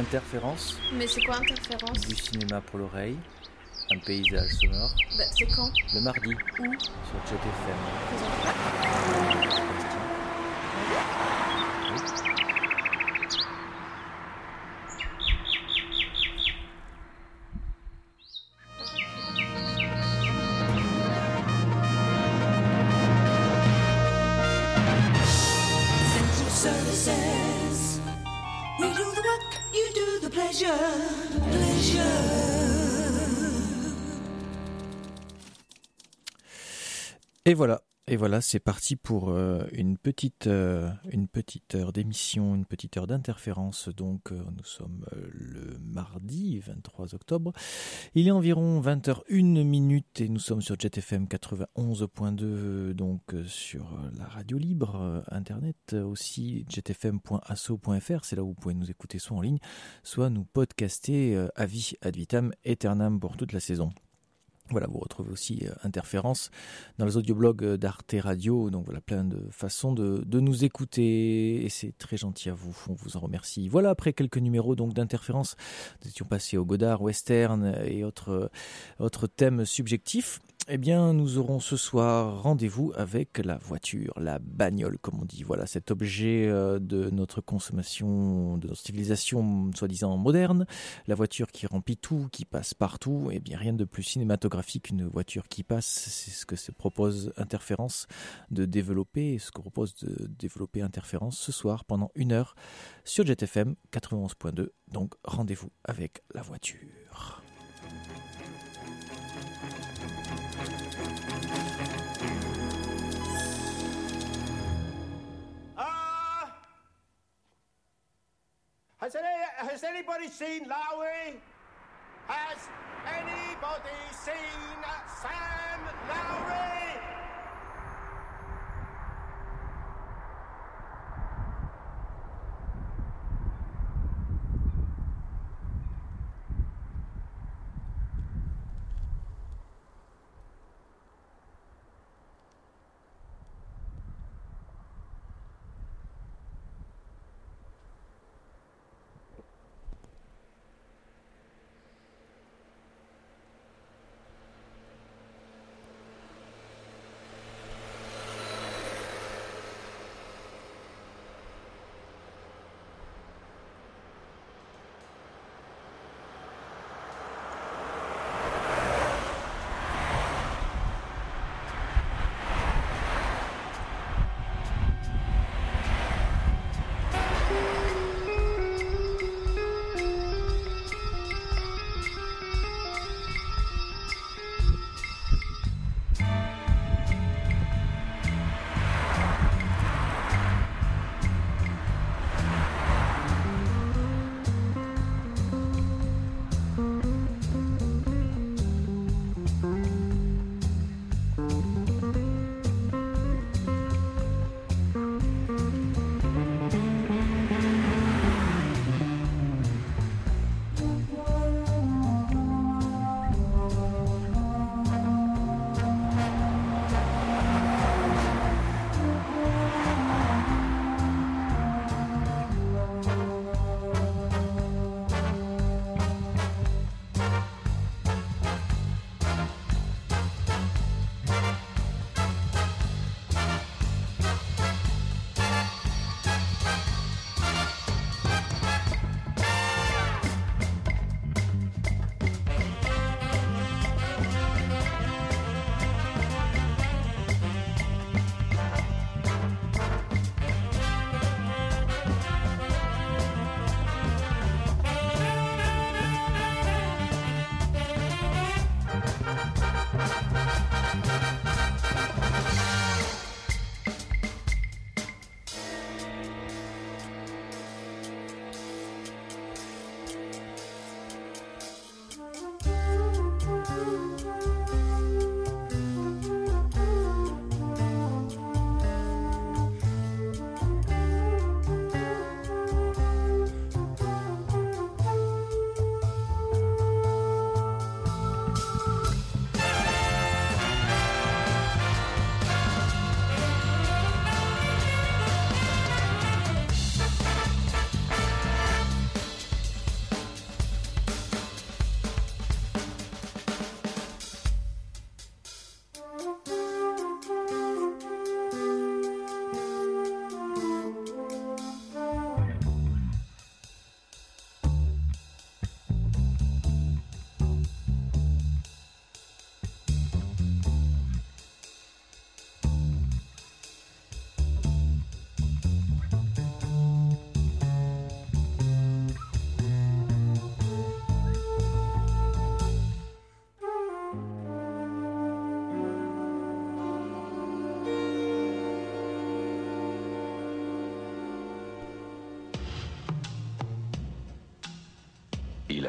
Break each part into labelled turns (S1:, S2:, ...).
S1: Interférence,
S2: Mais c'est quoi interférence
S1: du cinéma pour l'oreille, un paysage sonore,
S2: Bah, C'est quand
S1: le mardi.
S2: Où
S1: sur Jet Et voilà, et voilà, c'est parti pour euh, une petite euh, une petite heure d'émission, une petite heure d'interférence. Donc euh, nous sommes le mardi 23 octobre. Il est environ 20h01 minute et nous sommes sur JetFM 91.2 donc sur la radio libre internet aussi jetfm.asso.fr, c'est là où vous pouvez nous écouter soit en ligne, soit nous podcaster à vie ad vitam aeternam pour toute la saison. Voilà, vous retrouvez aussi euh, Interférence dans les audioblogs euh, d'Arte Radio. Donc voilà, plein de façons de, nous écouter et c'est très gentil à vous. On vous en remercie. Voilà, après quelques numéros donc d'Interférence, nous étions passés au Godard, Western et autres, euh, autres thèmes subjectifs. Eh bien, nous aurons ce soir rendez-vous avec la voiture, la bagnole, comme on dit. Voilà, cet objet euh, de notre consommation, de notre civilisation soi-disant moderne. La voiture qui remplit tout, qui passe partout. Eh bien, rien de plus cinématographique qu'une voiture qui passe. C'est ce que se propose Interférence de développer, ce que propose de développer Interférence ce soir pendant une heure sur JetFM 91.2. Donc, rendez-vous avec la voiture.
S3: Has, has anybody seen Lowry? Has anybody seen Sam Lowry?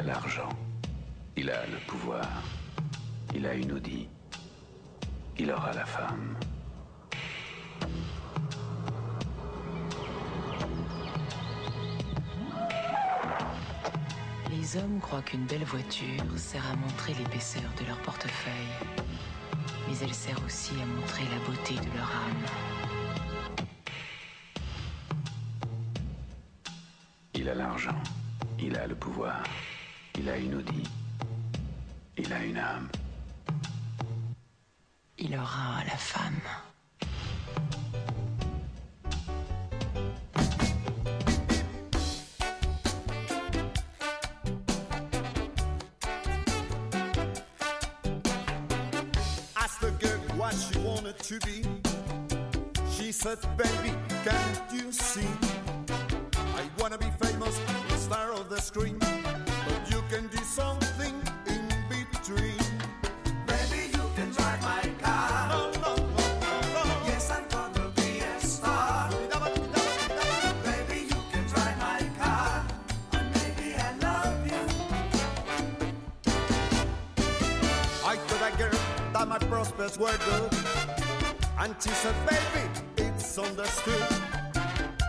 S4: Il a l'argent. Il a le pouvoir. Il a une Audi. Il aura la femme.
S5: Les hommes croient qu'une belle voiture sert à montrer l'épaisseur de leur portefeuille, mais elle sert aussi à montrer la beauté de leur âme.
S4: Il a l'argent, il a le pouvoir, il a une Audi. Il a une âme.
S5: Il aura la femme.
S6: Ask the girl what she wanted to be. She said, baby, can misunderstood.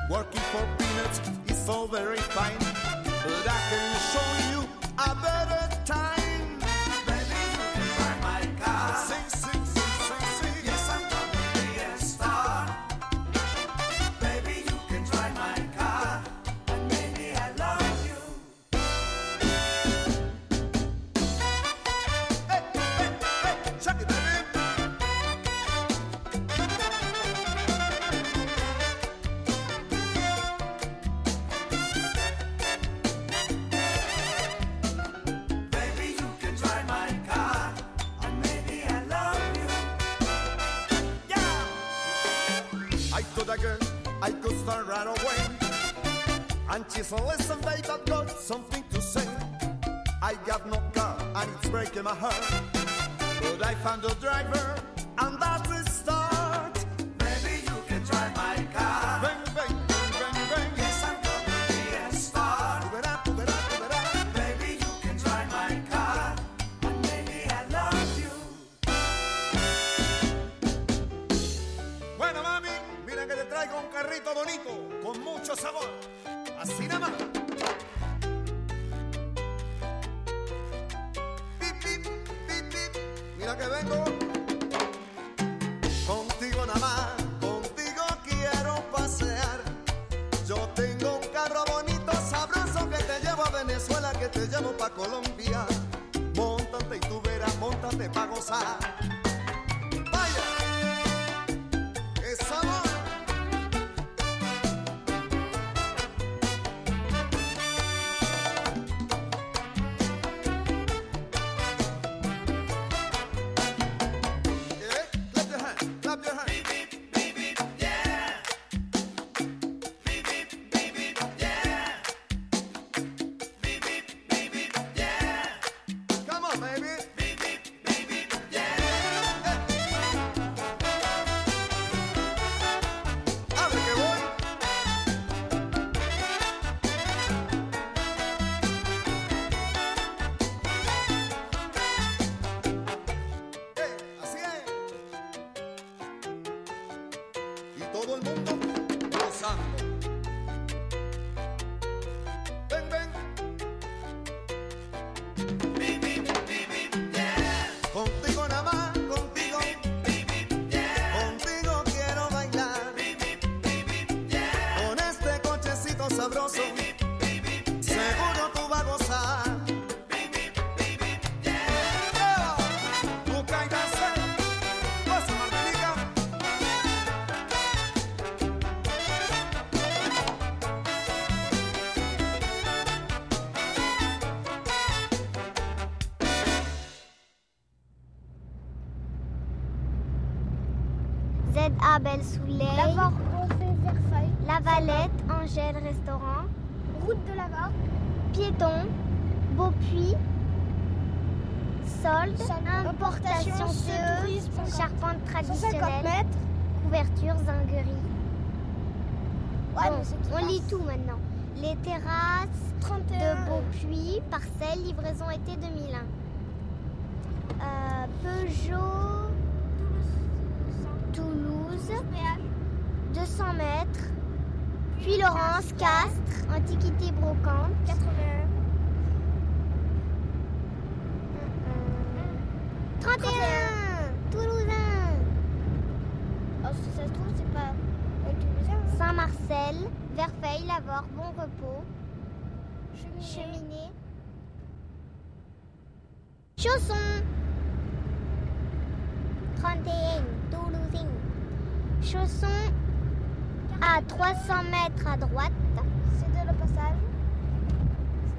S6: Working for peanuts is all very fine, but I can show you a better.
S7: solde, importation CE, charpente traditionnelle,
S2: mètres.
S7: couverture, zinguerie. On lit tout maintenant.
S8: Les terrasses
S2: 31.
S8: de puits, parcelles, livraison été 2001. Euh, Peugeot, Toulouse, Toulouse 200 mètres. Puis Laurence, Castres, Antiquité Brocante. 31, Toulousain,
S2: Oh, si ça se trouve, c'est pas avec Toulousain. hein.
S8: Saint-Marcel, Verfeil, Lavore, Bon Repos,
S2: Cheminée.
S8: Cheminée. Chausson. 31, Toulousain. Chausson à 300 mètres à droite.
S2: C'est de le passage.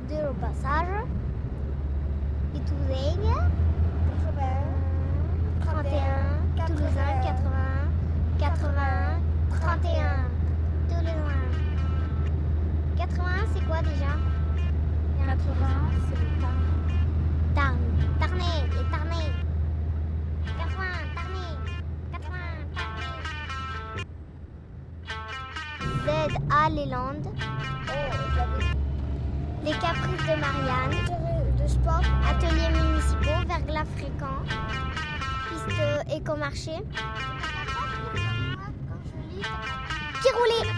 S8: C'est de le passage. Et Toulousain.
S2: 80.
S8: 31, Toulousain, 80, 81, 31, Toulousain. 80, c'est quoi déjà?
S2: 80, c'est le temps.
S8: Tarn, Tarnais, les Tarnais. 80, Tarnais, 80, Tarnais. Z à les Landes,
S2: Oh,
S8: les Caprices de Marianne,
S2: de sport.
S8: ateliers municipaux, verglas fréquent, piste écomarché, qui roulait.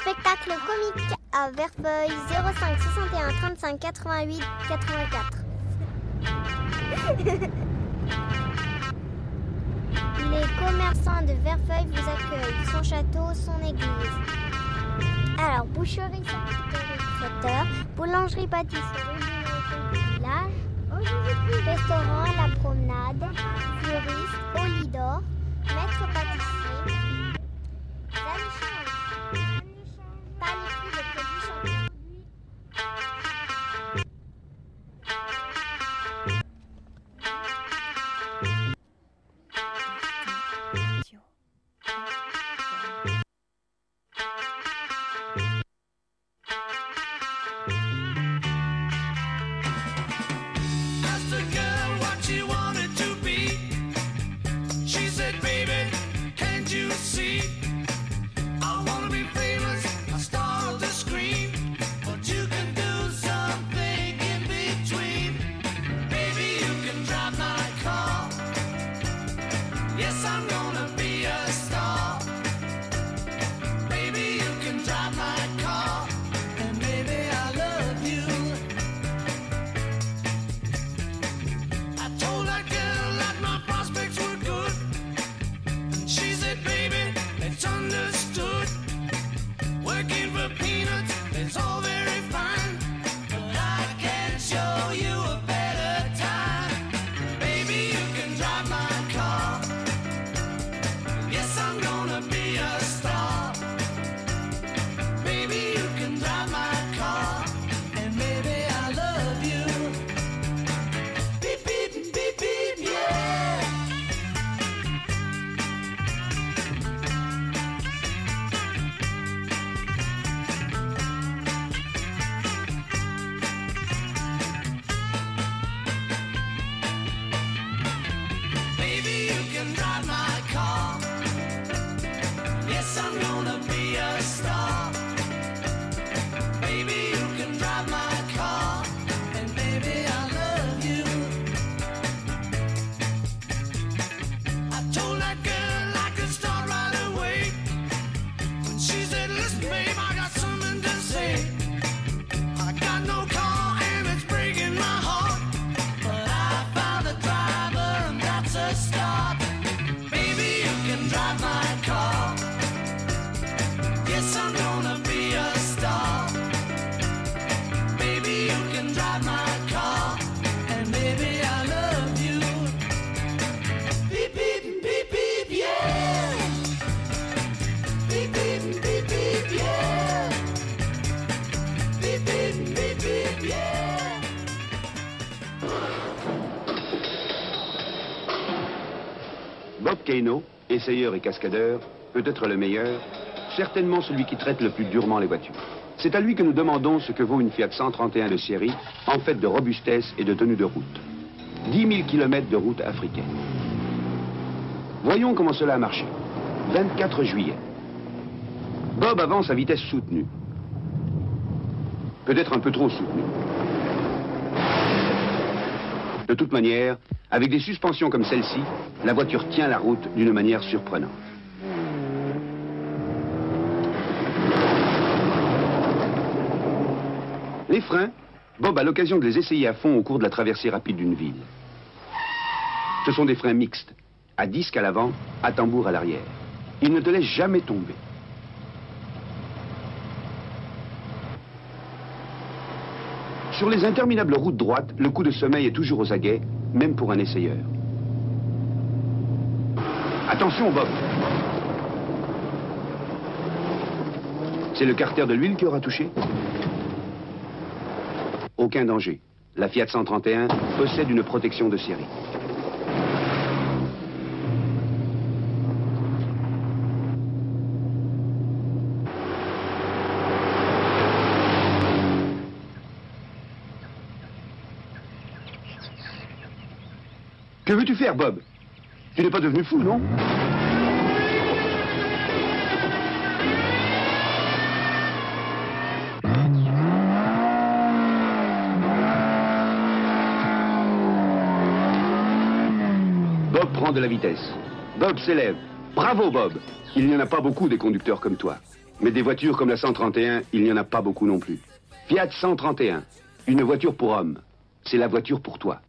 S8: Spectacle comique à Verfeuille 05 61 35 88 84. Les commerçants de Verfeuille vous accueillent. Son château, son église. Alors, boucherie, boulangerie, pâtisserie, restaurant, la promenade, fleuriste, au
S9: Kano, essayeur et cascadeur, peut être le meilleur, certainement celui qui traite le plus durement les voitures. C'est à lui que nous demandons ce que vaut une Fiat 131 de série, en fait de robustesse et de tenue de route. 10 000 km de route africaine. Voyons comment cela a marché. 24 juillet. Bob avance à vitesse soutenue.
S10: peut-être un peu trop soutenu. De toute manière, avec des suspensions comme celle-ci, la voiture tient la route d'une manière surprenante. Les freins, Bob a l'occasion de les essayer à fond au cours de la traversée rapide d'une ville. Ce sont des freins mixtes, à disque à l'avant, à tambour à l'arrière. Ils ne te laissent jamais tomber. Sur les interminables routes droites, le coup de sommeil est toujours aux aguets, même pour un essayeur. Attention, Bob C'est le carter de l'huile qui aura touché Aucun danger. La Fiat 131 possède une protection de série. Bob Tu n'es pas devenu fou, non Bob prend de la vitesse. Bob s'élève. Bravo, Bob Il n'y en a pas beaucoup des conducteurs comme toi. Mais des voitures comme la 131, il n'y en a pas beaucoup non plus. Fiat 131, une voiture pour homme. C'est la voiture pour toi.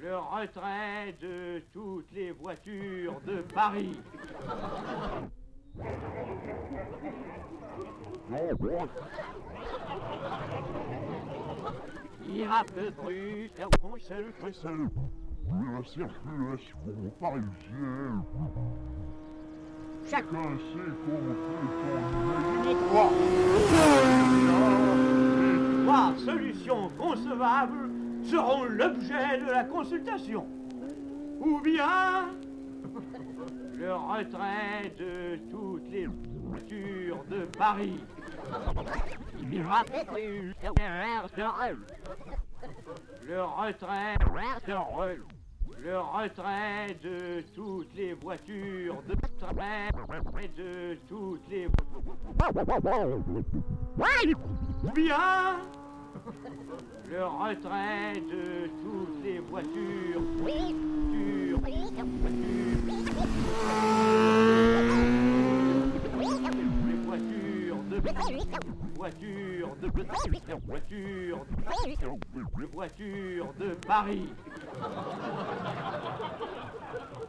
S3: Le retrait de toutes les voitures de Paris. Ira peu plus faire seul, seul.
S11: La circulation parisienne.
S3: Chacun
S11: sait
S3: Les trois. Les trois solutions concevables seront l'objet de la consultation. Ou bien le retrait de toutes les voitures de Paris. Le retrait le retrait de toutes les voitures de de toutes les ou bien le retrait de toutes les voitures voitures, les voitures de voitures de voitures les voitures de Paris.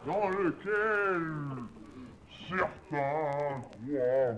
S11: Dans lequel certains croient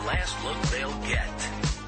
S12: the last look they'll get.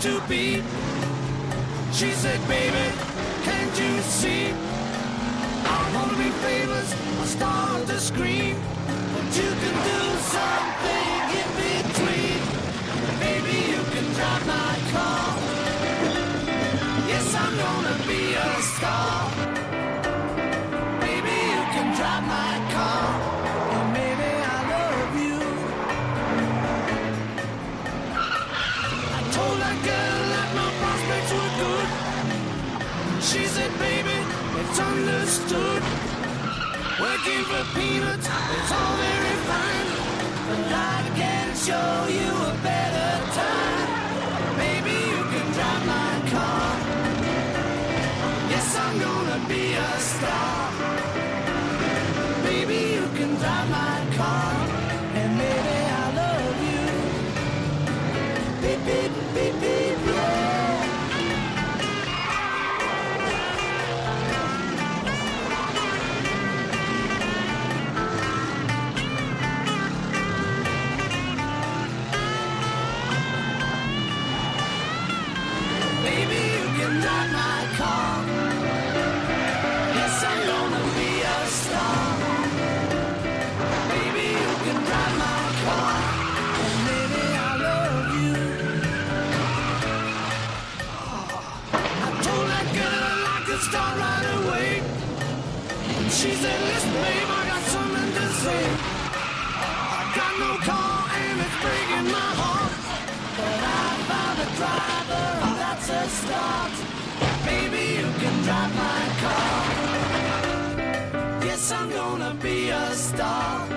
S12: To
S8: be. She said, baby, can't you see? I wanna be famous, I start to scream. But you can do something in between. Baby, you can drive my car. Yes, I'm gonna be a star. Working for peanuts is all very fine. But I can show you a better start right away. She said, listen, babe, I got something to say. I got no car and it's breaking my heart. But I found a driver and that's a start. Baby, you can drive my car. Yes, I'm gonna be a star.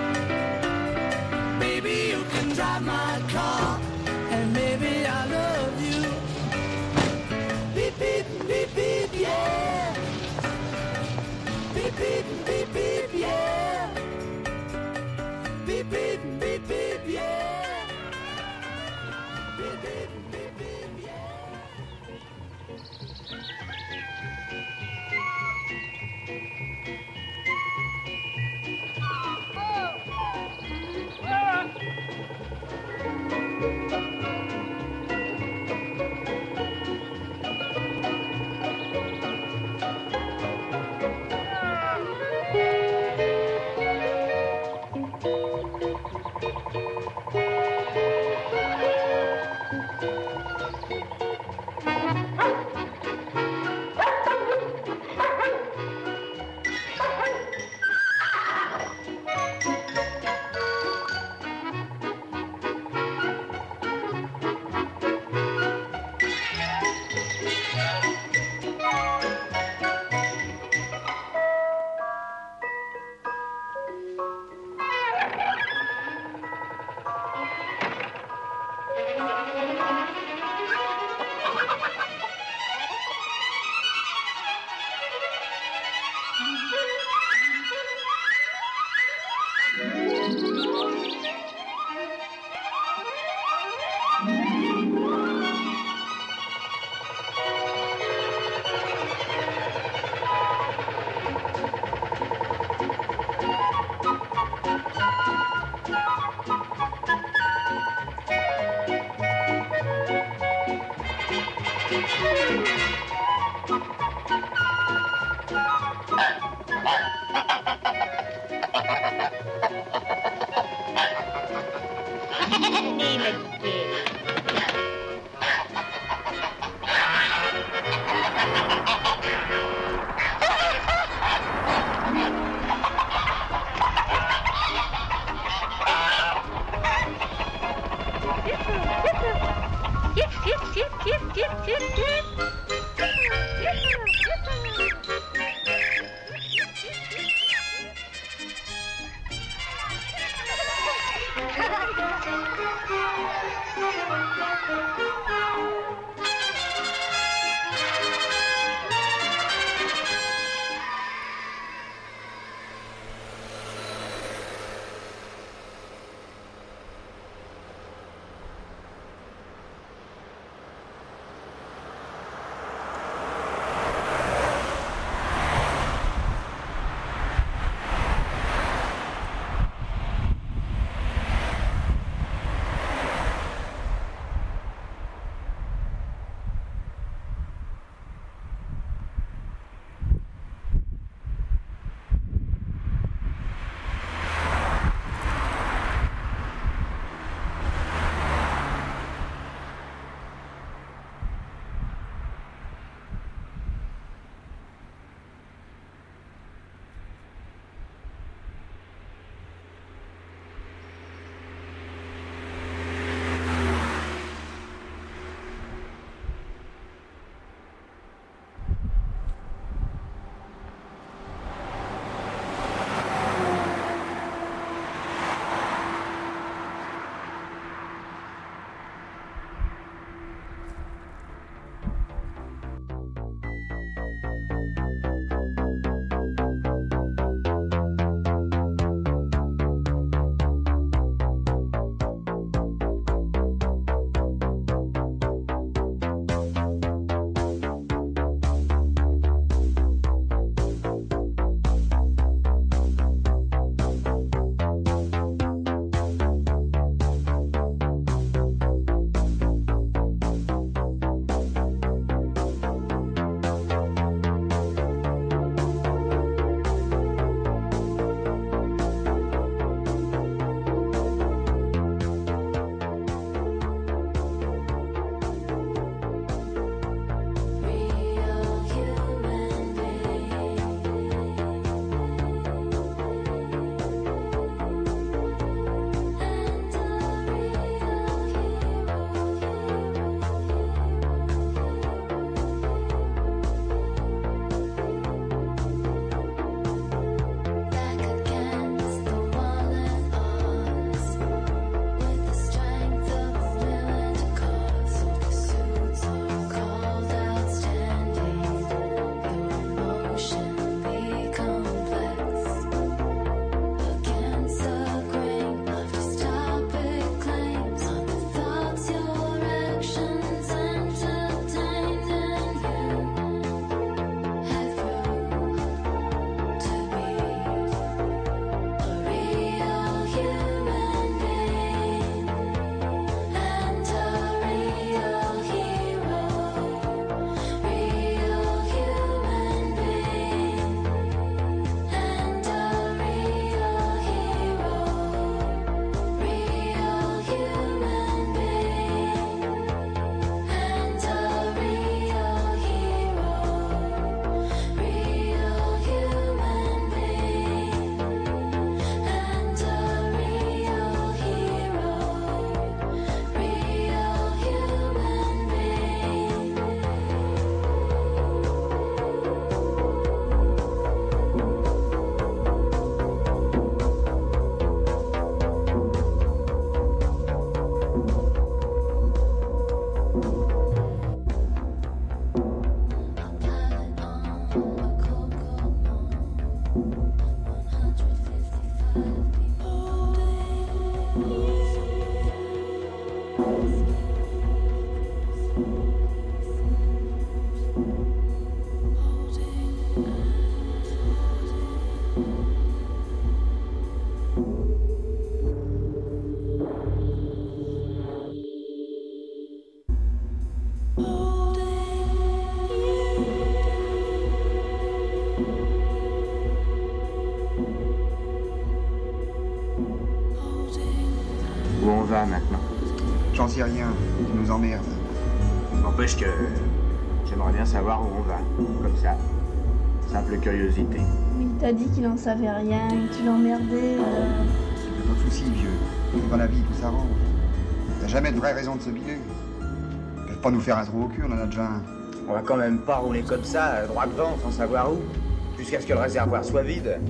S13: Va maintenant
S14: J'en sais rien, tu nous emmerdes.
S13: N'empêche que j'aimerais bien savoir où on va. Comme ça. Simple curiosité.
S15: Il t'a dit qu'il en savait rien, que tu l'emmerdais. euh.
S14: C'est pas de soucis, vieux. Dans la vie, tout s'arrange. T'as jamais de vraie raison de se biler. Ils peuvent pas nous faire un trou au cul, on en a déjà un.
S13: On va quand même pas rouler comme ça, euh, droit devant, sans savoir où. Jusqu'à ce que le réservoir soit vide.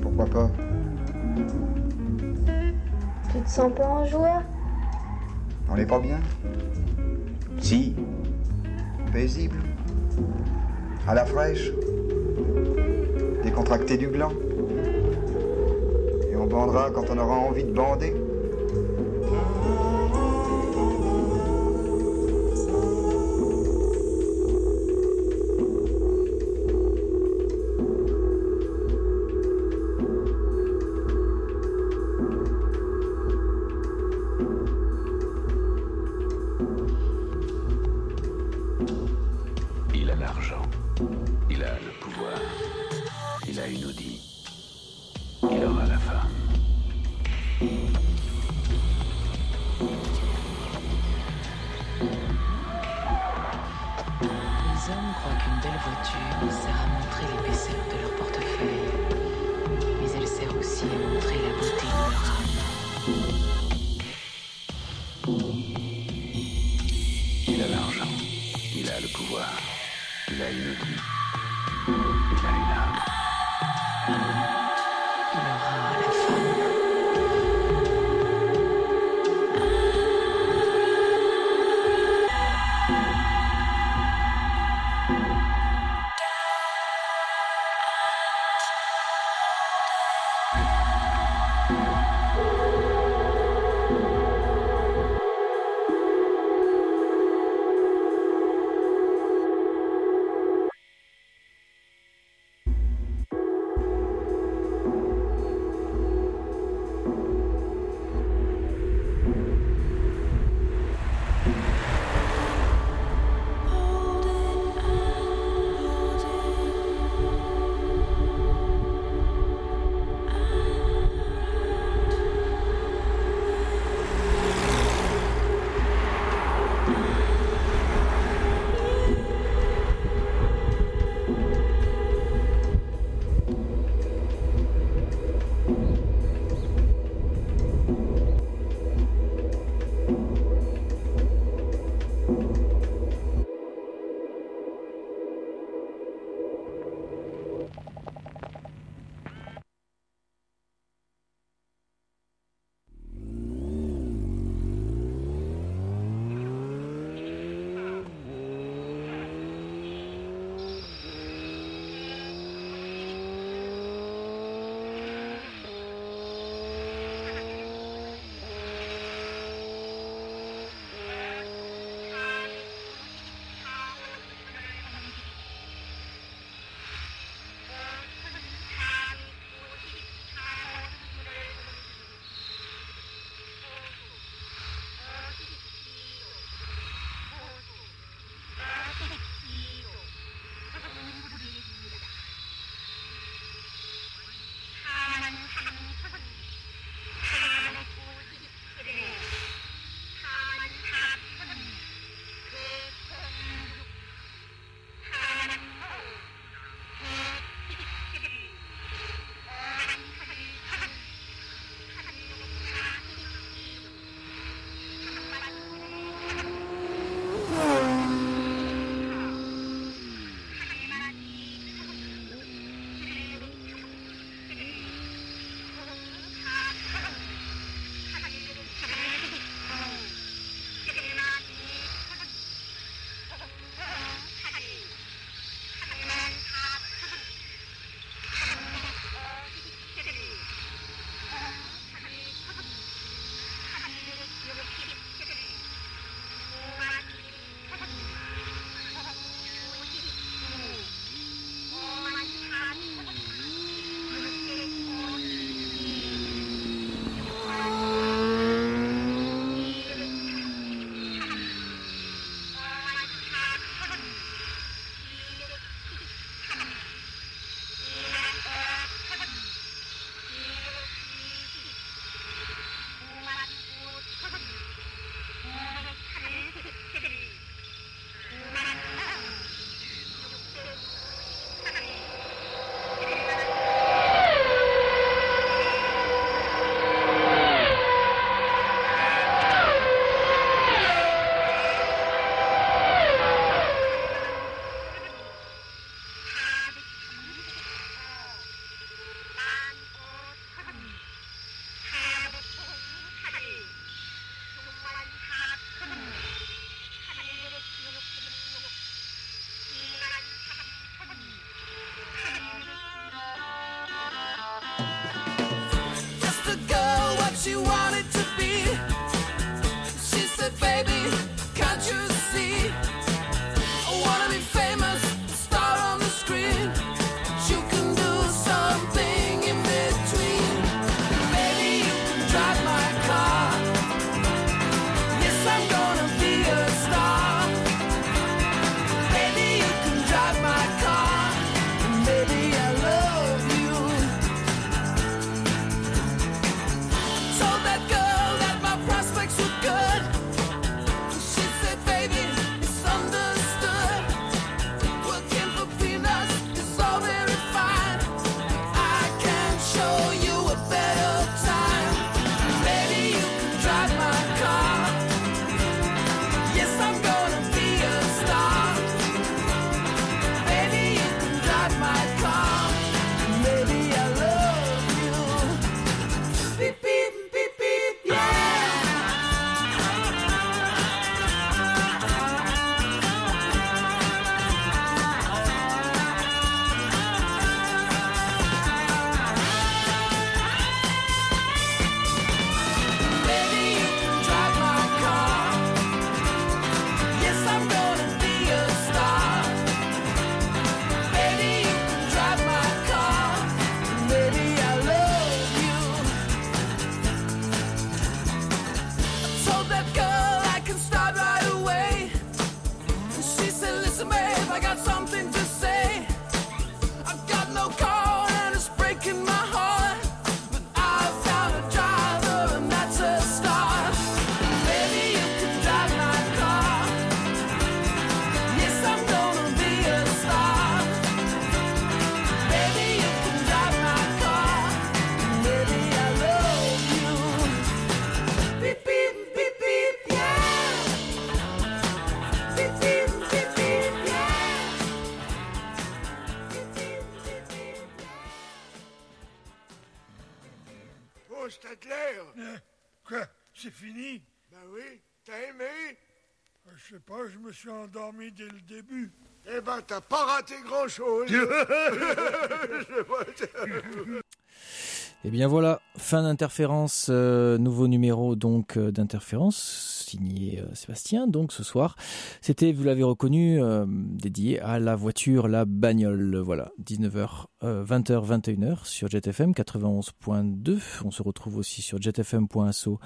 S14: Pourquoi pas?
S15: Tu te sens pas un joueur
S14: On est pas bien?
S13: Si.
S14: Paisible. À la fraîche. Décontracté du gland. Et on bandera quand on aura envie de bander
S11: dès le début.
S16: Eh ben, t'as pas raté grand-chose.
S1: Et Eh bien voilà, fin d'interférence, euh, nouveau numéro donc euh, d'interférence signé euh, Sébastien. Donc ce soir, c'était, vous l'avez reconnu, euh, dédié à la voiture, la bagnole. Voilà, 19h, 20h, 21h sur JetFM 91.2. On se retrouve aussi sur jetfm.asso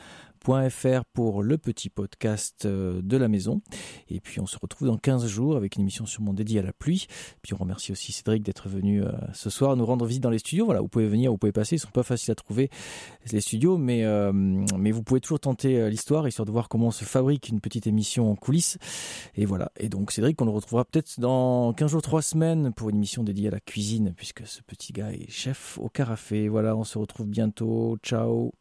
S1: .fr pour le petit podcast euh, de la maison. Et puis on se retrouve dans 15 jours avec une émission sûrement dédiée à la pluie. Puis on remercie aussi Cédric d'être venu euh, ce soir nous rendre visite dans les studios. Voilà, vous pouvez venir, vous pouvez passer. Ils sont pas faciles à trouver les studios, mais euh, mais vous pouvez toujours tenter l'histoire histoire de voir comment se fabrique une petite émission en coulisses. Et voilà. Et donc Cédric, on le retrouvera peut-être dans 15 jours, 3 semaines pour une émission dédiée à la cuisine, puisque ce petit gars est chef au carafé. Voilà, on se retrouve bientôt. Ciao.